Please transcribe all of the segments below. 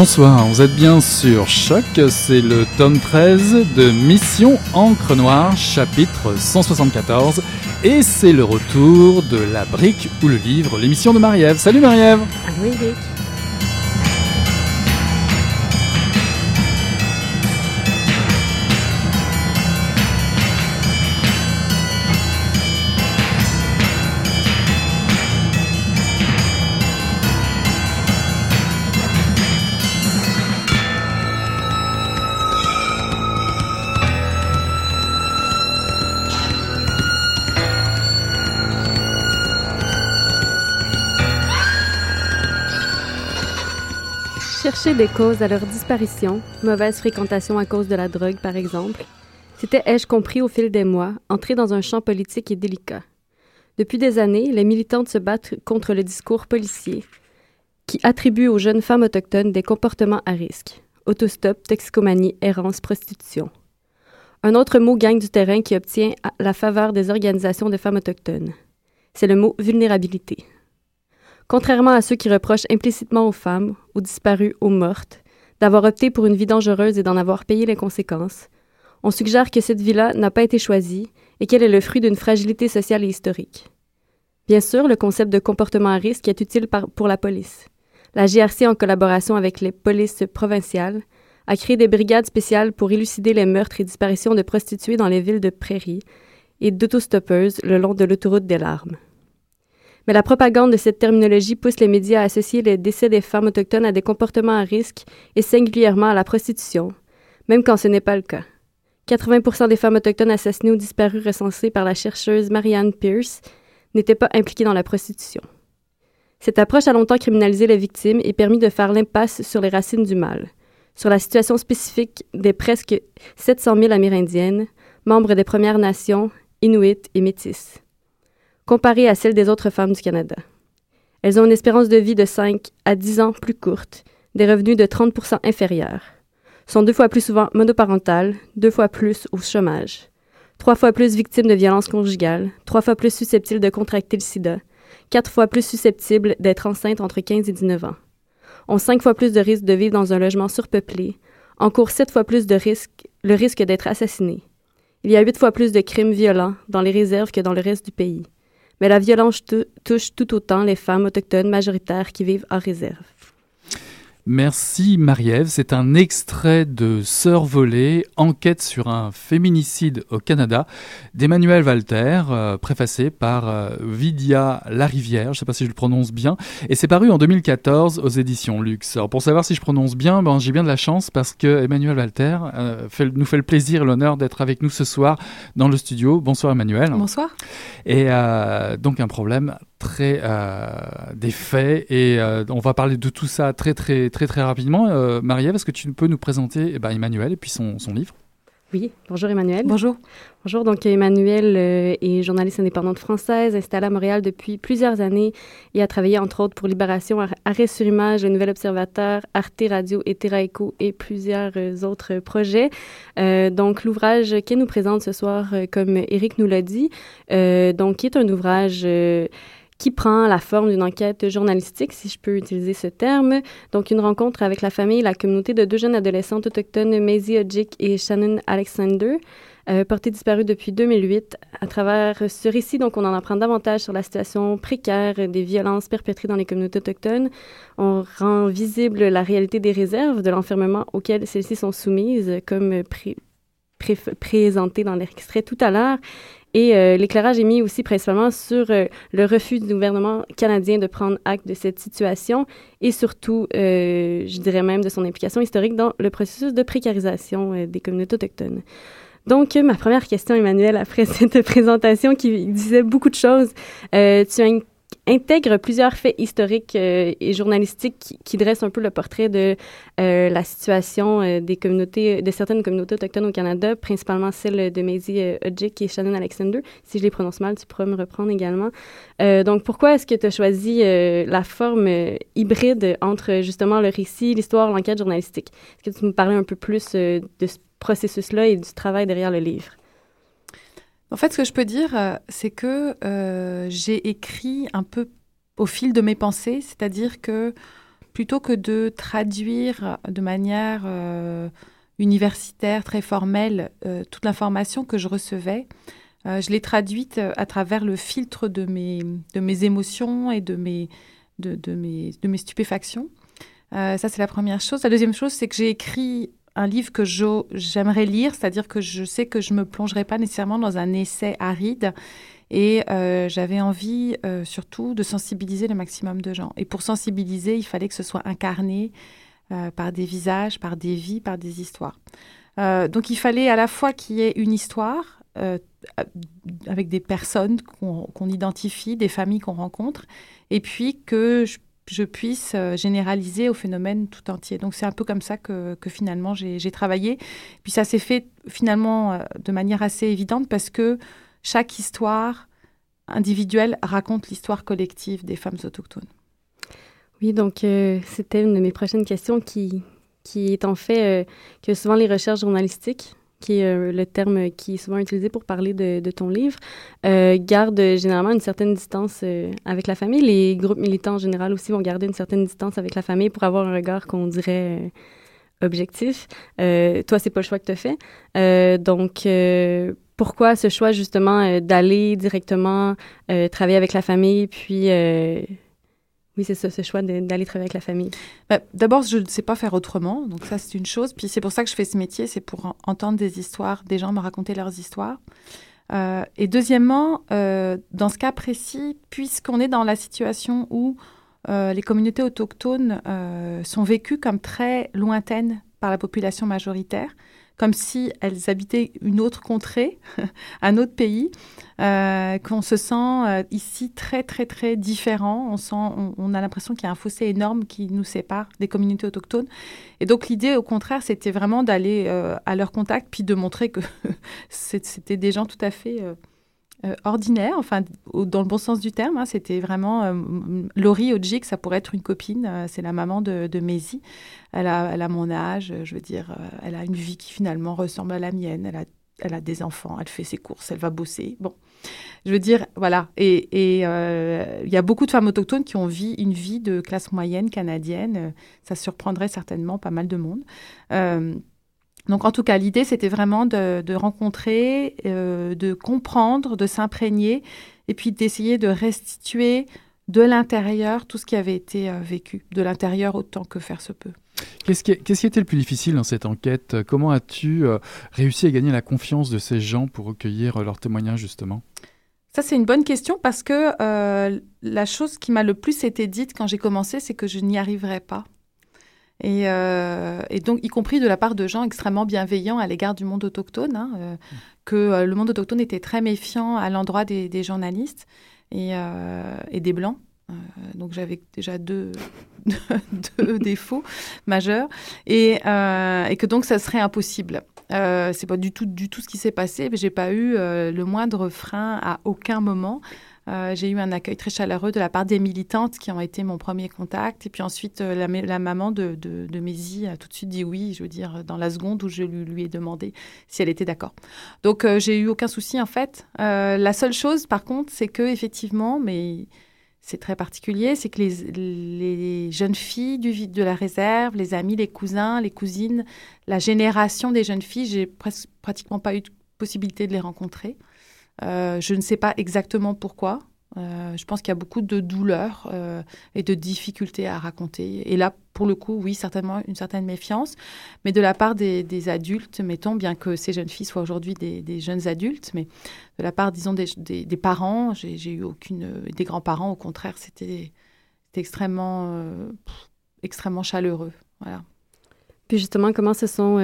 Bonsoir, vous êtes bien sur Choc, c'est le tome 13 de Mission Encre Noire, chapitre 174, et c'est le retour de la brique ou le livre, l'émission de Marie-Ève. Salut Marie-Ève Chercher des causes à leur disparition, mauvaise fréquentation à cause de la drogue par exemple, c'était, ai-je compris au fil des mois, entrer dans un champ politique et délicat. Depuis des années, les militantes se battent contre le discours policier qui attribue aux jeunes femmes autochtones des comportements à risque. Autostop, toxicomanie, errance, prostitution. Un autre mot gagne du terrain qui obtient la faveur des organisations de femmes autochtones. C'est le mot vulnérabilité. Contrairement à ceux qui reprochent implicitement aux femmes, aux disparues, aux mortes, d'avoir opté pour une vie dangereuse et d'en avoir payé les conséquences, on suggère que cette vie-là n'a pas été choisie et qu'elle est le fruit d'une fragilité sociale et historique. Bien sûr, le concept de comportement à risque est utile pour la police. La GRC, en collaboration avec les polices provinciales, a créé des brigades spéciales pour élucider les meurtres et disparitions de prostituées dans les villes de prairies et d'autostoppeuses le long de l'autoroute des larmes. Mais la propagande de cette terminologie pousse les médias à associer les décès des femmes autochtones à des comportements à risque et singulièrement à la prostitution, même quand ce n'est pas le cas. 80 des femmes autochtones assassinées ou disparues recensées par la chercheuse Marianne Pierce n'étaient pas impliquées dans la prostitution. Cette approche a longtemps criminalisé les victimes et permis de faire l'impasse sur les racines du mal, sur la situation spécifique des presque 700 000 Amérindiennes, membres des Premières Nations, Inuits et Métis comparée à celle des autres femmes du Canada. Elles ont une espérance de vie de 5 à 10 ans plus courte, des revenus de 30 inférieurs, sont deux fois plus souvent monoparentales, deux fois plus au chômage, trois fois plus victimes de violences conjugales, trois fois plus susceptibles de contracter le sida, quatre fois plus susceptibles d'être enceintes entre 15 et 19 ans, ont cinq fois plus de risques de vivre dans un logement surpeuplé, encourent sept fois plus de risques, le risque d'être assassinées. Il y a huit fois plus de crimes violents dans les réserves que dans le reste du pays mais la violence touche tout autant les femmes autochtones majoritaires qui vivent en réserve. Merci Marie-Ève. C'est un extrait de Sœur volée, enquête sur un féminicide au Canada d'Emmanuel Walter, euh, préfacé par euh, Vidia Larivière, je ne sais pas si je le prononce bien, et c'est paru en 2014 aux éditions Luxe. Alors pour savoir si je prononce bien, ben, j'ai bien de la chance parce que Emmanuel Walter euh, nous fait le plaisir et l'honneur d'être avec nous ce soir dans le studio. Bonsoir Emmanuel. Bonsoir. Et donc un problème très euh, des faits et euh, on va parler de tout ça très très très très rapidement. Euh, Marie-Ève, est-ce que tu peux nous présenter eh ben, Emmanuel et puis son, son livre? Oui, bonjour Emmanuel. Bonjour. Bonjour, donc Emmanuel est journaliste indépendante française, installée à Montréal depuis plusieurs années et a travaillé entre autres pour Libération, Arrêt sur Image, Le Nouvel Observateur, Arte Radio et Terra Echo et plusieurs autres projets. donc l'ouvrage qu'elle nous présente ce soir, comme Eric nous l'a dit, donc qui est un ouvrage qui prend la forme d'une enquête journalistique, si je peux utiliser ce terme. Donc, une rencontre avec la famille et la communauté de deux jeunes adolescentes autochtones, Maisie Odjick et Shannon Alexander, euh, portées disparues depuis 2008. À travers ce récit, donc, on en apprend davantage sur la situation précaire des violences perpétrées dans les communautés autochtones. On rend visible la réalité des réserves de l'enfermement auxquelles celles-ci sont soumises, comme présenté dans l'extrait tout à l'heure. Et euh, l'éclairage est mis aussi principalement sur euh, le refus du gouvernement canadien de prendre acte de cette situation et surtout, euh, je dirais même, de son implication historique dans le processus de précarisation des communautés autochtones. Donc, ma première question, Emmanuel, après cette présentation qui disait beaucoup de choses, tu as intègre plusieurs faits historiques euh, et journalistiques qui, dressent un peu le portrait de euh, la situation euh, des communautés, de certaines communautés autochtones au Canada, principalement celle de Maisie Odjick et Shannon Alexander. Si je les prononce mal, tu pourras me reprendre également. donc, pourquoi est-ce que tu as choisi la forme hybride entre justement le récit, l'histoire, l'enquête journalistique? Est-ce que tu me parlais un peu plus de ce processus-là et du travail derrière le livre? En fait, ce que je peux dire, euh, c'est que euh, j'ai écrit un peu au fil de mes pensées, c'est-à-dire que plutôt que de traduire de manière universitaire, très formelle, toute l'information que je recevais, je l'ai traduite à travers le filtre de mes, émotions et de mes stupéfactions. ça, c'est la première chose. La deuxième chose, c'est que j'ai écrit un livre que j'aimerais lire, c'est-à-dire que je sais que je ne me plongerai pas nécessairement dans un essai aride. Et euh, j'avais envie euh, surtout de sensibiliser le maximum de gens. Et pour sensibiliser, il fallait que ce soit incarné euh, par des visages, par des vies, par des histoires. donc il fallait à la fois qu'il y ait une histoire avec des personnes qu'on identifie, des familles qu'on rencontre, et puis que je je puisse euh, généraliser au phénomène tout entier. Donc c'est un peu comme ça que, finalement j'ai travaillé. Puis ça s'est fait finalement euh, de manière assez évidente parce que chaque histoire individuelle raconte l'histoire collective des femmes autochtones. Oui, donc euh, c'était une de mes prochaines questions qui, qui est en fait que souvent les recherches journalistiques qui est euh, le terme qui est souvent utilisé pour parler de, ton livre, euh, garde généralement une certaine distance euh, avec la famille. Les groupes militants en général aussi vont garder une certaine distance avec la famille pour avoir un regard qu'on dirait objectif. toi, c'est pas le choix que tu fait. donc, pourquoi ce choix justement d'aller directement travailler avec la famille, puis oui, c'est ce choix d'aller travailler avec la famille. Bah, d'abord, je ne sais pas faire autrement, donc ça c'est une chose. Puis c'est pour ça que je fais ce métier, c'est pour entendre des histoires, des gens me raconter leurs histoires. Euh, et deuxièmement, euh, dans ce cas précis, puisqu'on est dans la situation où euh, les communautés autochtones sont vécues comme très lointaines par la population majoritaire, comme si elles habitaient une autre contrée, un autre pays, euh, qu'on se sent euh, ici très, très, très différent. On, sent, on, a l'impression qu'il y a un fossé énorme qui nous sépare des communautés autochtones. Et donc, l'idée, au contraire, c'était vraiment d'aller euh, à leur contact, puis de montrer que c'était des gens tout à fait euh, ordinaire, enfin, dans le bon sens du terme. Hein, c'était vraiment. Laurie Ojik, ça pourrait être une copine. C'est la maman de, Maisie. Elle a, elle a mon âge, je veux dire, elle a une vie qui finalement ressemble à la mienne. Elle a, elle a des enfants, elle fait ses courses, elle va bosser. Bon. Je veux dire, voilà. Et il y a beaucoup de femmes autochtones qui ont vu une vie de classe moyenne canadienne. Ça surprendrait certainement pas mal de monde. Donc en tout cas, l'idée, c'était vraiment de, rencontrer, euh, de comprendre, de s'imprégner, et puis d'essayer de restituer de l'intérieur tout ce qui avait été euh, vécu, de l'intérieur autant que faire se peut. Qu'est-ce qui, qui, était le plus difficile dans cette enquête? Comment as-tu euh, réussi à gagner la confiance de ces gens pour recueillir leurs témoignages justement? Ça, c'est une bonne question parce que la chose qui m'a le plus été dite quand j'ai commencé, c'est que je n'y arriverais pas. Euh, et, donc, y compris de la part de gens extrêmement bienveillants à l'égard du monde autochtone, hein, euh, que euh, le monde autochtone était très méfiant à l'endroit des, journalistes et, des blancs. Donc j'avais déjà deux, deux, défauts majeurs et, et, que donc ça serait impossible. c'est pas du tout du tout ce qui s'est passé, j'ai pas eu le moindre frein à aucun moment. Euh, j'ai eu un accueil très chaleureux de la part des militantes qui ont été mon premier contact. Et puis ensuite, euh, la, maman de, de, de a tout de suite dit oui, je veux dire, dans la seconde où je lui, ai demandé si elle était d'accord. Donc, euh, j'ai eu aucun souci en fait. la seule chose, par contre, c'est que effectivement, mais c'est très particulier, c'est que les, les, jeunes filles du, de la réserve, les amis, les cousins, les cousines, la génération des jeunes filles, j'ai pratiquement pas eu de possibilité de les rencontrer. Euh, je ne sais pas exactement pourquoi. Euh, je pense qu'il y a beaucoup de douleurs euh, et de difficultés à raconter. Et là, pour le coup, oui, certainement une certaine méfiance, mais de la part des, adultes, mettons, bien que ces jeunes filles soient aujourd'hui des, jeunes adultes, mais de la part, disons, des, parents, j'ai eu aucune. des grands-parents, au contraire, c'était extrêmement, extrêmement chaleureux. Voilà. Puis justement, comment se sont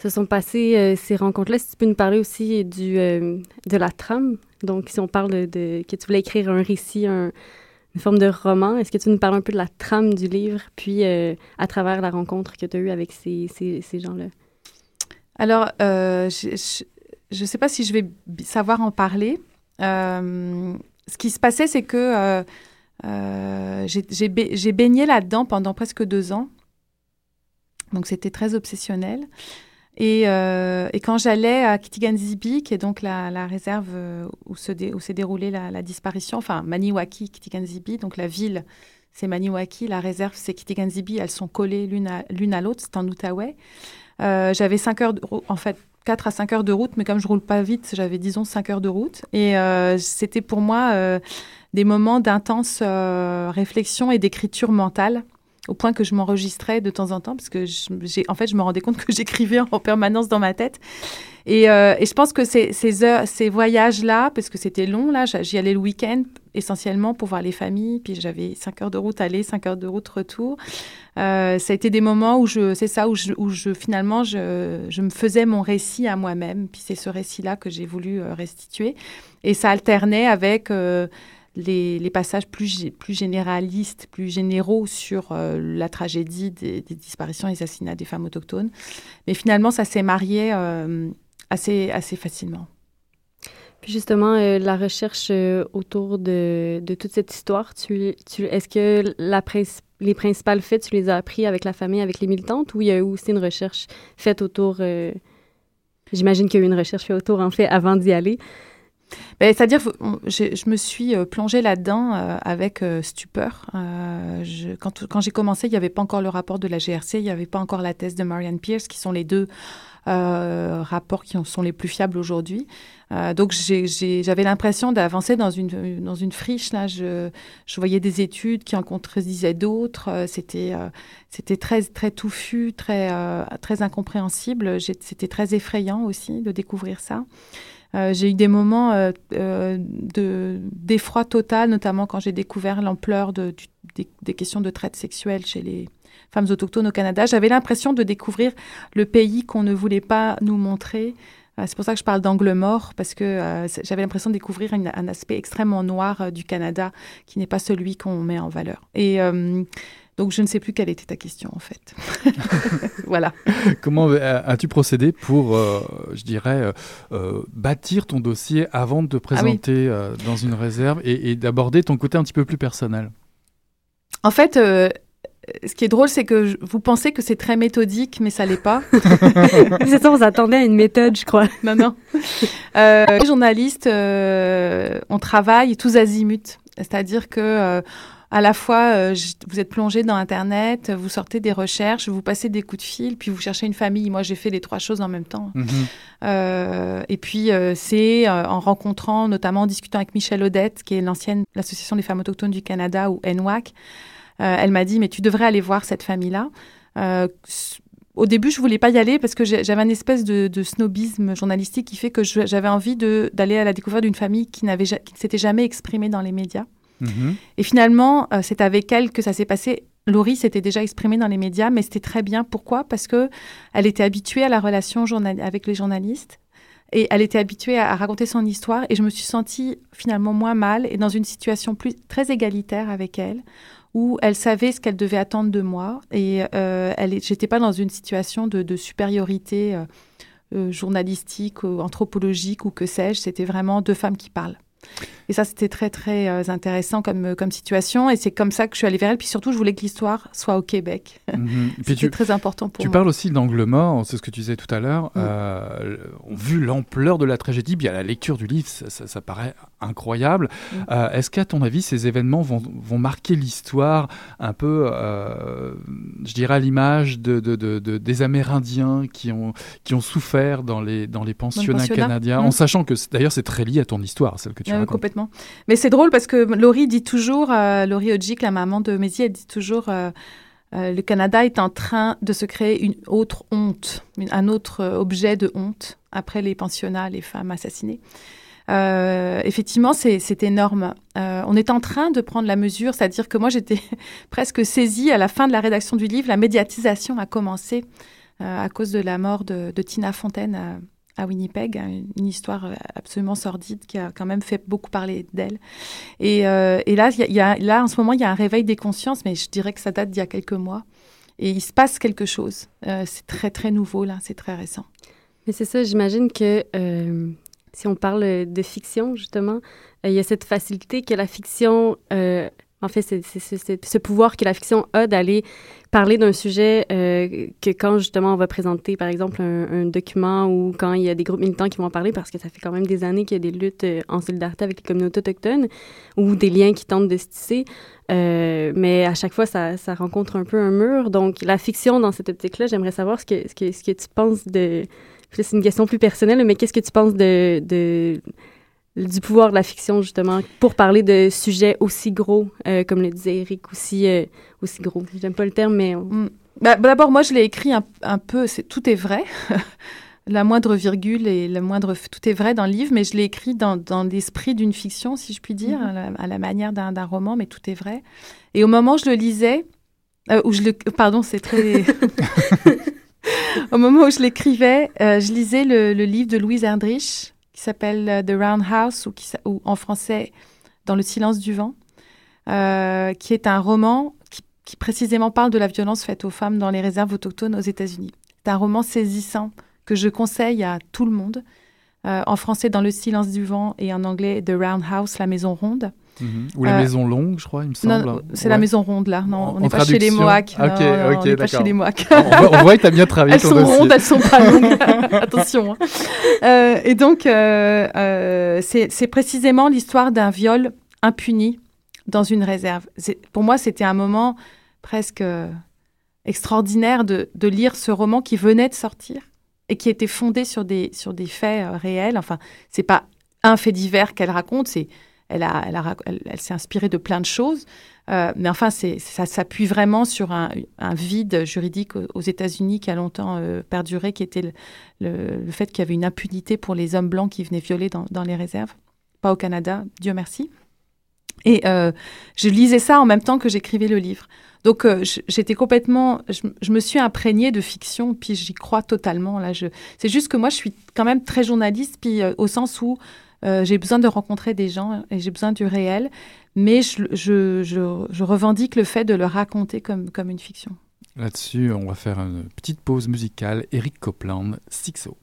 se sont passées euh, ces rencontres-là. Si tu peux nous parler aussi du, euh, de la trame. Donc, si on parle de, que tu voulais écrire un récit, une forme de roman, est-ce que tu nous parles un peu de la trame du livre, puis euh, à travers la rencontre que tu as eue avec ces, ces, ces gens-là? Alors, je ne sais pas si je vais savoir en parler. ce qui se passait, c'est que j'ai baigné là-dedans pendant presque deux ans. Donc, c'était très obsessionnel. Euh, et, quand j'allais à Kitiganzibi, qui est donc la, réserve euh, où, s'est déroulée la, disparition, enfin Maniwaki, Kitiganzibi, donc la ville c'est Maniwaki, la réserve, c'est Kitiganzibi. Elles sont collées l'une à, l'autre. C'est en Outaouais. j'avais 5 heures, de, en fait, 4 à 5 heures de route, mais comme je roule pas vite, j'avais disons 5 heures de route. Et c'était pour moi des moments d'intense réflexion et d'écriture mentale au point que je m'enregistrais de temps en temps parce que j'ai en fait je me rendais compte que j'écrivais en permanence dans ma tête. Et, euh, et je pense que ces, heures, ces voyages là parce que c'était long là j'y allais le week-end essentiellement pour voir les familles puis j'avais cinq heures de route aller cinq heures de route retour. Euh, ça a été des moments où je c'est ça où je, où je finalement je, je, me faisais mon récit à moi-même. Puis c'est ce récit là que j'ai voulu euh, restituer. Et ça alternait avec les, passages plus, plus généralistes, plus généraux sur euh, la tragédie des, disparitions et assassinats des femmes autochtones. Mais finalement, ça s'est marié euh, assez, assez facilement. Puis justement, euh, la recherche autour de, de, toute cette histoire, tu, tu, est-ce que la les principales faits, tu les as appris avec la famille, avec les militantes, ou il y a aussi une recherche faite autour... J'imagine qu'il y a eu une recherche faite autour, en fait, avant d'y aller? Ben, c'est-à-dire, je, je, me suis euh, plongée là-dedans euh, avec euh, stupeur. Quand, j'ai commencé, il n'y avait pas encore le rapport de la GRC, il n'y avait pas encore la thèse de Marianne Pierce, qui sont les deux rapports qui sont les plus fiables aujourd'hui. donc, j'avais l'impression d'avancer dans une, friche. Là. Je, voyais des études qui en contredisaient d'autres. C'était très, touffu, très incompréhensible. C'était très effrayant aussi de découvrir ça. Euh, j'ai eu des moments euh, euh, de d'effroi total, notamment quand j'ai découvert l'ampleur de, des, questions de traite sexuelle chez les femmes autochtones au Canada. J'avais l'impression de découvrir le pays qu'on ne voulait pas nous montrer. C'est pour ça que je parle d'angle mort, parce que j'avais l'impression de découvrir un aspect extrêmement noir du Canada qui n'est pas celui qu'on met en valeur. Et donc je ne sais plus quelle était ta question en fait. voilà. Comment euh, as-tu procédé pour, euh, je dirais, euh, bâtir ton dossier avant de te ah présenter dans une réserve et, d'aborder ton côté un petit peu plus personnel? En fait, ce qui est drôle, c'est que vous pensez que c'est très méthodique, mais ça l'est pas. c'est ça, on s'attendait à une méthode, je crois. non, non. les journalistes, on travaille tous azimuts. C'est-à-dire que à la fois, euh, vous êtes plongé dans Internet, vous sortez des recherches, vous passez des coups de fil, puis vous cherchez une famille. Moi, j'ai fait les trois choses en même temps. Mhm. Euh, et puis, euh, c'est en rencontrant, notamment en discutant avec Michelle Odette, qui est l'ancienne l'Association des femmes autochtones du Canada, ou NWAC. Elle m'a dit, mais tu devrais aller voir cette famille-là. au début, je voulais pas y aller parce que j'avais une espèce de, snobisme journalistique qui fait que j'avais envie d'aller à la découverte d'une famille qui n'avait qui ne s'était jamais exprimée dans les médias. Mhm. Et finalement, euh, c'est avec elle que ça s'est passé. Laurie s'était déjà exprimée dans les médias, mais c'était très bien. Pourquoi? Parce que elle était habituée à la relation avec les journalistes et elle était habituée à, raconter son histoire. Et je me suis sentie finalement moins mal et dans une situation plus très égalitaire avec elle, où elle savait ce qu'elle devait attendre de moi et euh, j'étais pas dans une situation de, supériorité euh, euh, journalistique, ou anthropologique ou que sais-je. C'était vraiment deux femmes qui parlent. Et ça, c'était très, très euh, intéressant comme, euh, comme situation. Et c'est comme ça que je suis allée vers elle. Puis surtout, je voulais que l'histoire soit au Québec. Mhm. c'était très important pour tu moi. Tu parles aussi d'angle mort, c'est ce que tu disais tout à l'heure. Mm. Euh, vu l'ampleur de la tragédie, bien la lecture du livre, ça, paraît incroyable. Mm. Euh, est-ce qu'à ton avis, ces événements vont, vont marquer l'histoire un peu, je dirais, à l'image de, de, de, des Amérindiens qui ont, qui ont souffert dans les, dans les pensionnats, canadiens, mm. en sachant que d'ailleurs c'est très lié à ton histoire, celle que tu racontes. Complètement. Mais c'est drôle parce que Laurie dit toujours, euh, Laurie Ojik, la maman de Mézi, elle dit toujours euh, euh, le Canada est en train de se créer une autre honte, un autre objet de honte après les pensionnats, les femmes assassinées. effectivement, c'est énorme. on est en train de prendre la mesure, c'est-à-dire que moi j'étais presque saisie à la fin de la rédaction du livre. La médiatisation a commencé à cause de la mort de, de Tina Fontaine à Winnipeg, hein, une histoire euh, absolument sordide qui a quand même fait beaucoup parler d'elle. Et, euh, là, y a, là, en ce moment, il y a un réveil des consciences, mais je dirais que ça date d'il y a quelques mois. Et il se passe quelque chose. Euh, c'est très, très nouveau, là, c'est très récent. Mais c'est ça, j'imagine que si on parle de fiction, justement, il y a cette facilité que la fiction En fait, c'est ce pouvoir que la fiction a d'aller parler d'un sujet euh, que quand justement on va présenter, par exemple, un, document ou quand il y a des groupes militants qui vont en parler, parce que ça fait quand même des années qu'il y a des luttes euh, en solidarité avec les communautés autochtones ou des liens qui tentent de se tisser, euh, mais à chaque fois, ça, ça, rencontre un peu un mur. Donc, la fiction, dans cette optique-là, j'aimerais savoir ce que, ce, que, ce que tu penses de... C'est une question plus personnelle, mais qu'est-ce que tu penses de, de du pouvoir de la fiction, justement, pour parler de sujets aussi gros, euh, comme le disait Eric, aussi, euh, aussi gros. J'aime pas le terme, mais... Mm. Bah, D'abord, moi, je l'ai écrit un, un peu, c'est tout est vrai. la moindre virgule et le moindre... Tout est vrai dans le livre, mais je l'ai écrit dans, dans l'esprit d'une fiction, si je puis dire, mm-hmm. à, la, manière d'un roman, mais tout est vrai. Et au moment où je le lisais, euh, où je le... Pardon, c'est très... au moment où je l'écrivais, je lisais le, le livre de Louise Erdrich, qui s'appelle euh, The Round House, ou, qui, ou, en français Dans le silence du vent, euh, qui est un roman qui, précisément parle de la violence faite aux femmes dans les réserves autochtones aux États-Unis. C'est un roman saisissant que je conseille à tout le monde. Euh, en français, Dans le silence du vent, et en anglais, The Round House, La maison ronde. Mhm. Ou la euh, maison longue, je crois, il me semble. Non, c'est la maison ronde, là. Non, on n'est pas chez les Mohawks. Ok, non, ok, on n'est pas chez les Mohawks. on, voit, que tu as bien travaillé Elles sont rondes, elles sont pas longues. Attention. Hein. Euh, et donc, euh, c'est précisément l'histoire d'un viol impuni dans une réserve. Pour moi, c'était un moment presque extraordinaire de, de, lire ce roman qui venait de sortir et qui était fondé sur des, sur des faits réels. Enfin, c'est pas un fait divers qu'elle raconte, c'est elle, a, elle, s'est inspirée de plein de choses. Euh, mais enfin, ça s'appuie vraiment sur un, vide juridique aux, États-Unis qui a longtemps euh, perduré, qui était le, fait qu'il y avait une impunité pour les hommes blancs qui venaient violer dans, les réserves. Pas au Canada, Dieu merci. Et euh, je lisais ça en même temps que j'écrivais le livre. Donc j'étais complètement, je, me suis imprégnée de fiction, puis j'y crois totalement. Là, c'est juste que moi, je suis quand même très journaliste, puis au sens où euh, j'ai besoin de rencontrer des gens et j'ai besoin du réel, mais je, je, revendique le fait de le raconter comme, comme une fiction. Là-dessus, on va faire une petite pause musicale. Eric Copland, Sixo.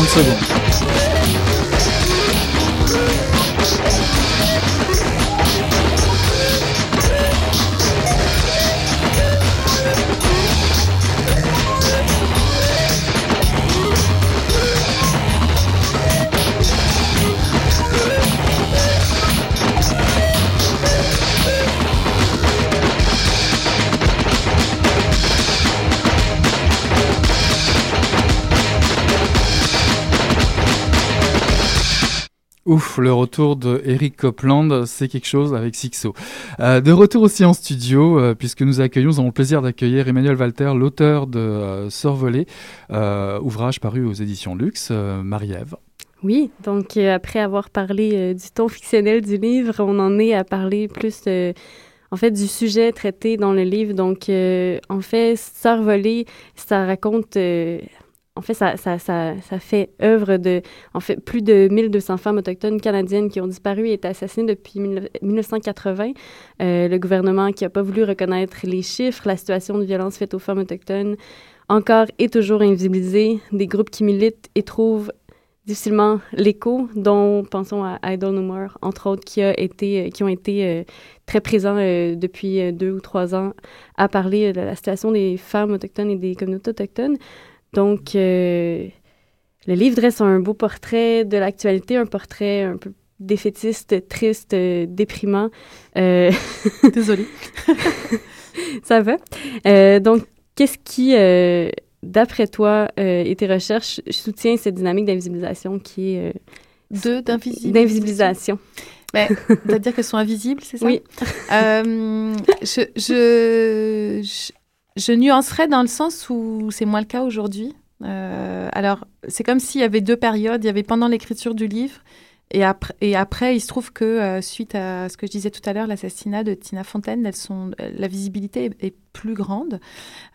pontos segundos. Ouf, le retour de Eric Copland, c'est quelque chose avec Sixo. Euh, de retour aussi en studio, euh, puisque nous accueillons, nous avons le plaisir d'accueillir Emmanuel Walter, l'auteur de euh, Survolé, ouvrage paru aux éditions Luxe, Marie-Ève. Oui, donc après avoir parlé du ton fictionnel du livre, on en est à parler plus en fait du sujet traité dans le livre. Donc en fait, Survolé, ça raconte en fait, ça, fait œuvre de, en fait, plus de 1200 femmes autochtones canadiennes qui ont disparu et été assassinées depuis 1980. Euh, le gouvernement qui n'a pas voulu reconnaître les chiffres, la situation de violence faite aux femmes autochtones, encore et toujours invisibilisée. Des groupes qui militent et trouvent difficilement l'écho, dont pensons à Idle No More, entre autres, qui, qui ont été euh, très présents euh, depuis deux ou trois ans à parler de la situation des femmes autochtones et des communautés autochtones. Donc, euh, le livre dresse un beau portrait de l'actualité, un portrait un peu défaitiste, triste, euh, déprimant. Euh... Désolée. Ça va. Donc, qu'est-ce qui, d'après toi et tes recherches, soutient cette dynamique d'invisibilisation qui est... de d'invisibilisation? Ben, C'est-à-dire qu'elles sont invisibles, c'est ça? Oui. je, je, je nuancerais dans le sens où c'est moins le cas aujourd'hui. Euh, alors, c'est comme s'il y avait deux périodes. Il y avait pendant l'écriture du livre et après, et après, il se trouve que euh, suite à ce que je disais tout à l'heure, l'assassinat de Tina Fontaine, elles sont, la visibilité est, plus grande.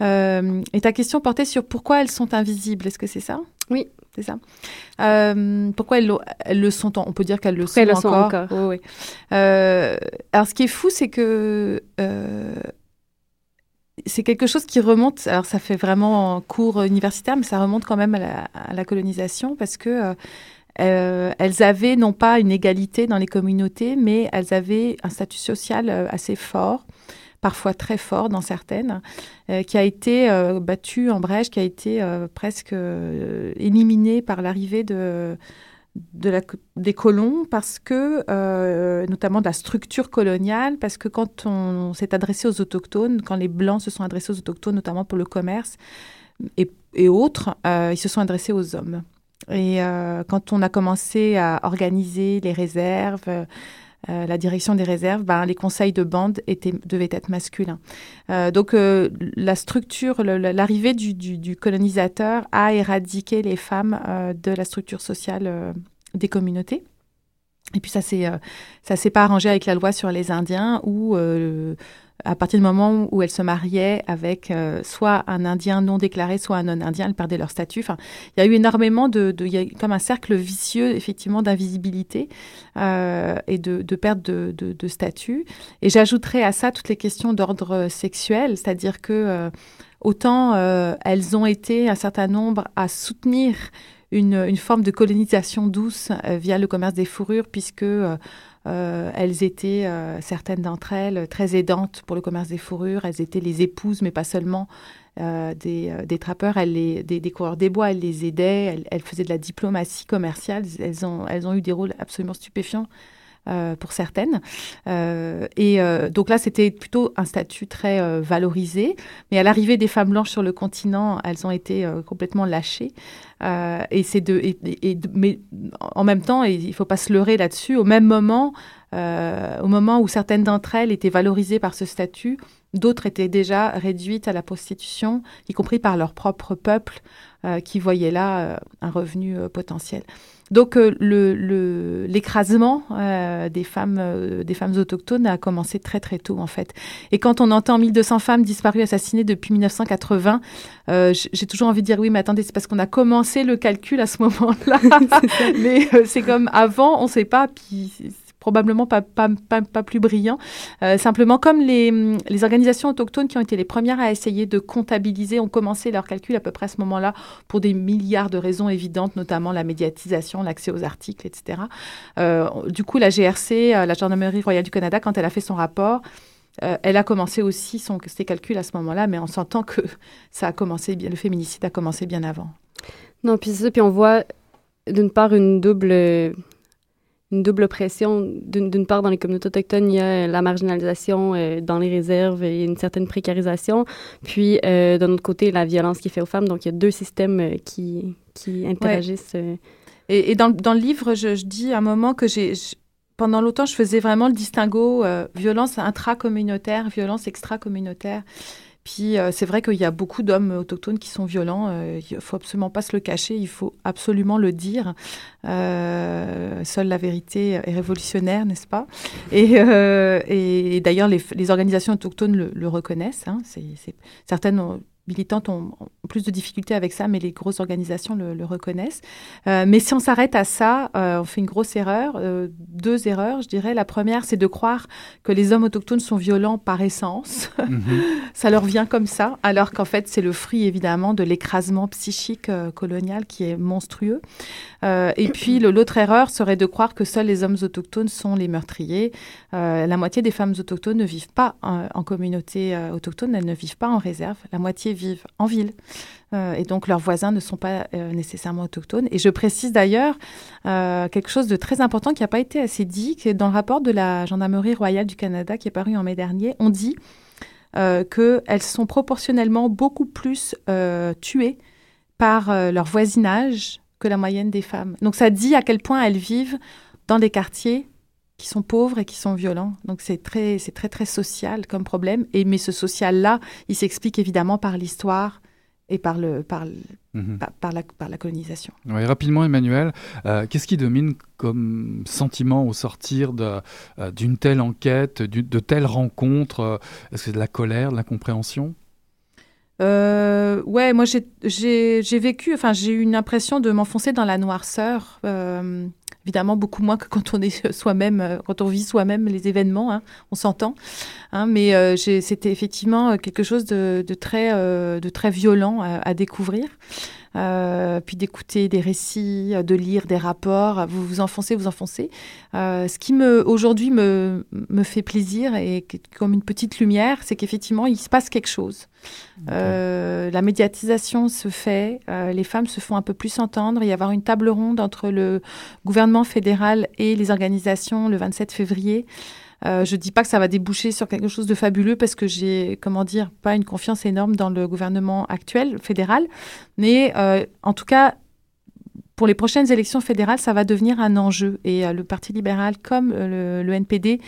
Euh, et ta question portait sur pourquoi elles sont invisibles. Est-ce que c'est ça? Oui. C'est ça? pourquoi elles, elles, le sont On peut dire qu'elles le sont elles encore. Le sont encore? Oui, oui. alors, ce qui est fou, c'est que c'est quelque chose qui remonte, alors ça fait vraiment cours universitaire, mais ça remonte quand même à la, colonisation parce que euh, euh, elles avaient non pas une égalité dans les communautés, mais elles avaient un statut social euh, assez fort, parfois très fort dans certaines, qui a été battu en brèche, qui a été presque éliminé par l'arrivée de de la, des colons parce que, euh, notamment de la structure coloniale, parce que quand on, s'est adressé aux autochtones, quand les Blancs se sont adressés aux autochtones, notamment pour le commerce et, autres, euh, ils se sont adressés aux hommes. Et euh, quand on a commencé à organiser les réserves, euh, la direction des réserves, ben, les conseils de bande étaient, devaient être masculins. Euh, donc euh, la structure, l'arrivée du, colonisateur a éradiqué les femmes de la structure sociale des communautés. Et puis ça s'est ça s'est pas arrangé avec la loi sur les Indiens où à partir du moment où elles se mariaient avec euh, soit un Indien non déclaré, soit un non-Indien, elles perdaient leur statut. Enfin, il y a eu énormément de, il y a comme un cercle vicieux effectivement d'invisibilité euh, et de, perte de, statut. Et j'ajouterais à ça toutes les questions d'ordre sexuel, c'est-à-dire que euh, autant elles ont été un certain nombre à soutenir une forme de colonisation douce via le commerce des fourrures, puisque euh, elles étaient, euh, certaines d'entre elles, très aidantes pour le commerce des fourrures. Elles étaient les épouses, mais pas seulement, euh, des, trappeurs, elles les, des, coureurs des bois. Elles les aidaient. Elles, faisaient de la diplomatie commerciale. Elles ont eu des rôles absolument stupéfiants euh, pour certaines. Euh, et euh, donc là, c'était plutôt un statut très valorisé. Mais à l'arrivée des femmes blanches sur le continent, elles ont été complètement lâchées. et c'est de, et, mais en même temps, il ne faut pas se leurrer là-dessus. Au même moment, au moment où certaines d'entre elles étaient valorisées par ce statut, d'autres étaient déjà réduites à la prostitution, y compris par leur propre peuple, qui voyait là un revenu potentiel. Donc euh, l'écrasement euh, des femmes euh, des femmes autochtones a commencé très très tôt en fait. Et quand on entend 1200 femmes disparues assassinées depuis 1980, j'ai toujours envie de dire oui mais attendez c'est parce qu'on a commencé le calcul à ce moment-là. mais c'est comme avant on ne sait pas puis probablement pas, plus brillant. Euh, simplement, comme les, organisations autochtones qui ont été les premières à essayer de comptabiliser ont commencé leur calcul à peu près à ce moment-là pour des milliards de raisons évidentes, notamment la médiatisation, l'accès aux articles, etc. Euh, du coup, la GRC, euh, la Gendarmerie royale du Canada, quand elle a fait son rapport, elle a commencé aussi ses calculs à ce moment-là, mais on s'entend que ça a commencé le féminicide a commencé bien avant. Non, puis on voit d'une part une double une double oppression. D'une part, dans les communautés autochtones, il y a la marginalisation euh, dans les réserves et une certaine précarisation. Puis, euh, d'un autre côté, la violence qui est faite aux femmes. Donc, il y a deux systèmes euh, qui, qui interagissent. Et, dans, dans, le livre, je, je, dis à un moment que j'ai pendant longtemps, je faisais vraiment le distinguo euh, violence intracommunautaire, violence extra-communautaire. Puis euh, c'est vrai qu'il y a beaucoup d'hommes autochtones qui sont violents. Euh, il faut absolument pas se le cacher. Il faut absolument le dire. seule la vérité est révolutionnaire, n'est-ce pas? Et, et, d'ailleurs, les, les, organisations autochtones le, le reconnaissent. Hein. C'est, certaines militantes ont, plus de difficultés avec ça, mais les grosses organisations le, reconnaissent. Euh, mais si on s'arrête à ça, euh, on fait une grosse erreur. Euh, deux erreurs, je dirais. La première, c'est de croire que les hommes autochtones sont violents par essence. Mhm. ça leur vient comme ça, alors qu'en fait, c'est le fruit, évidemment, de l'écrasement psychique colonial qui est monstrueux. Et puis, l'autre erreur serait de croire que seuls les hommes autochtones sont les meurtriers. la moitié des femmes autochtones ne vivent pas en, en communauté autochtone, elles ne vivent pas en réserve. La moitié vivent en ville. Euh, et donc leurs voisins ne sont pas euh, nécessairement autochtones. Et je précise d'ailleurs euh, quelque chose de très important qui n'a pas été assez dit, que dans le rapport de la Gendarmerie royale du Canada qui est paru en mai dernier, on dit qu'elles sont proportionnellement beaucoup plus tuées par leur voisinage que la moyenne des femmes. Donc ça dit à quel point elles vivent dans des quartiers qui sont pauvres et qui sont violents. Donc c'est très, c'est très très social comme problème. Et mais ce social-là, il s'explique évidemment par l'histoire et par le par, mhm. par, la, par la colonisation. Oui, rapidement, Emmanuel, euh, qu'est-ce qui domine comme sentiment au sortir de, euh, d'une telle enquête, de telles rencontres? Euh, Est-ce que c'est de la colère, de la compréhension ouais, moi j'ai, vécu, enfin j'ai eu une impression de m'enfoncer dans la noirceur évidemment beaucoup moins que quand on est soi-même, euh, quand on vit soi-même les événements, hein, on s'entend. Hein, mais euh, c'était effectivement quelque chose de, très, euh, de très violent à, découvrir. Puis d'écouter des récits, de lire des rapports, vous vous enfoncez, vous enfoncez. ce qui me aujourd'hui me, me fait plaisir et comme une petite lumière, c'est qu'effectivement il se passe quelque chose. Euh, la médiatisation se fait, euh, les femmes se font un peu plus entendre. Il y avoir une table ronde entre le gouvernement fédéral et les organisations le 27 février. Euh, je ne dis pas que ça va déboucher sur quelque chose de fabuleux parce que j'ai, comment dire, pas une confiance énorme dans le gouvernement actuel fédéral, mais en tout cas, pour les prochaines élections fédérales, ça va devenir un enjeu. Et le Parti libéral comme le, NPD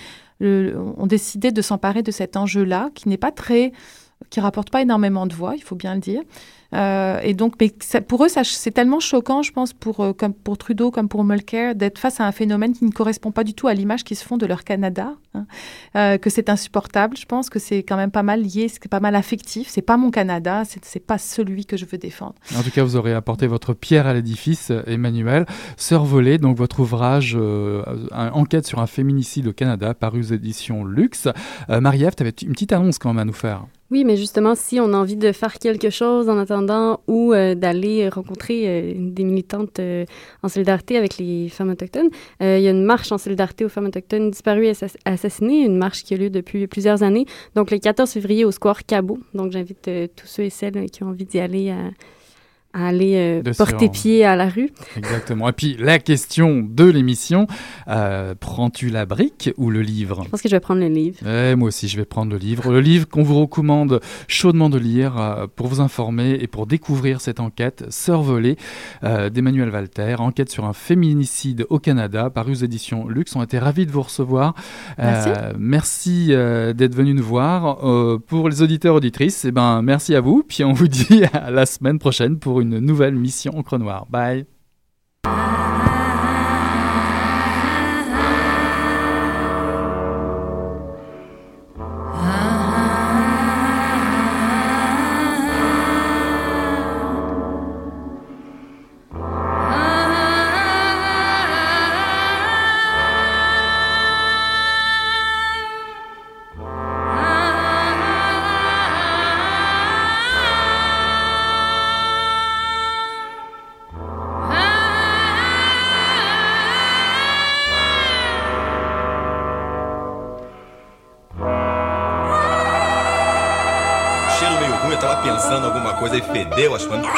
ont décidé de s'emparer de cet enjeu-là, qui n'est pas très qui rapporte pas énormément de voix, il faut bien le dire. Euh, et donc, mais pour eux, c'est tellement choquant, je pense, pour, euh, pour Trudeau comme pour Mulcair, d'être face à un phénomène qui ne correspond pas du tout à l'image qu'ils se font de leur Canada, hein, euh, que c'est insupportable. Je pense que c'est quand même pas mal lié, c'est pas mal affectif. C'est pas mon Canada, c'est pas celui que je veux défendre. En tout cas, vous aurez apporté votre pierre à l'édifice, Emmanuel. Sœur volée, donc votre ouvrage Enquête sur un féminicide au Canada, paru aux éditions Luxe. Marie-Ève, tu avais une petite annonce quand même à nous faire. Oui, mais justement, si on a envie de faire quelque chose en attendant ou euh, d'aller rencontrer euh, des militantes euh, en solidarité avec les femmes autochtones, il y a une marche en solidarité aux femmes autochtones disparues et assassinées, une marche qui a lieu depuis plusieurs années. Donc, le 14 février au Square Cabot. Donc, j'invite tous ceux et celles qui ont envie d'y aller à aller euh, porter pied à la rue. Exactement. Et puis la question de l'émission, euh, prends-tu la brique ou le livre? Je pense que je vais prendre le livre. Moi aussi, je vais prendre le livre. Le livre qu'on vous recommande chaudement de lire euh, pour vous informer et pour découvrir cette enquête, Sœur volée d'Emmanuel Walter, enquête sur un féminicide au Canada, paru aux éditions Luxe. On été ravis de vous recevoir. Merci. merci d'être venu nous voir. pour les auditeurs auditrices, eh ben, merci à vous. Puis on vous dit à la semaine prochaine pour une nouvelle mission Encre Noire. Bye. Deu as coisas.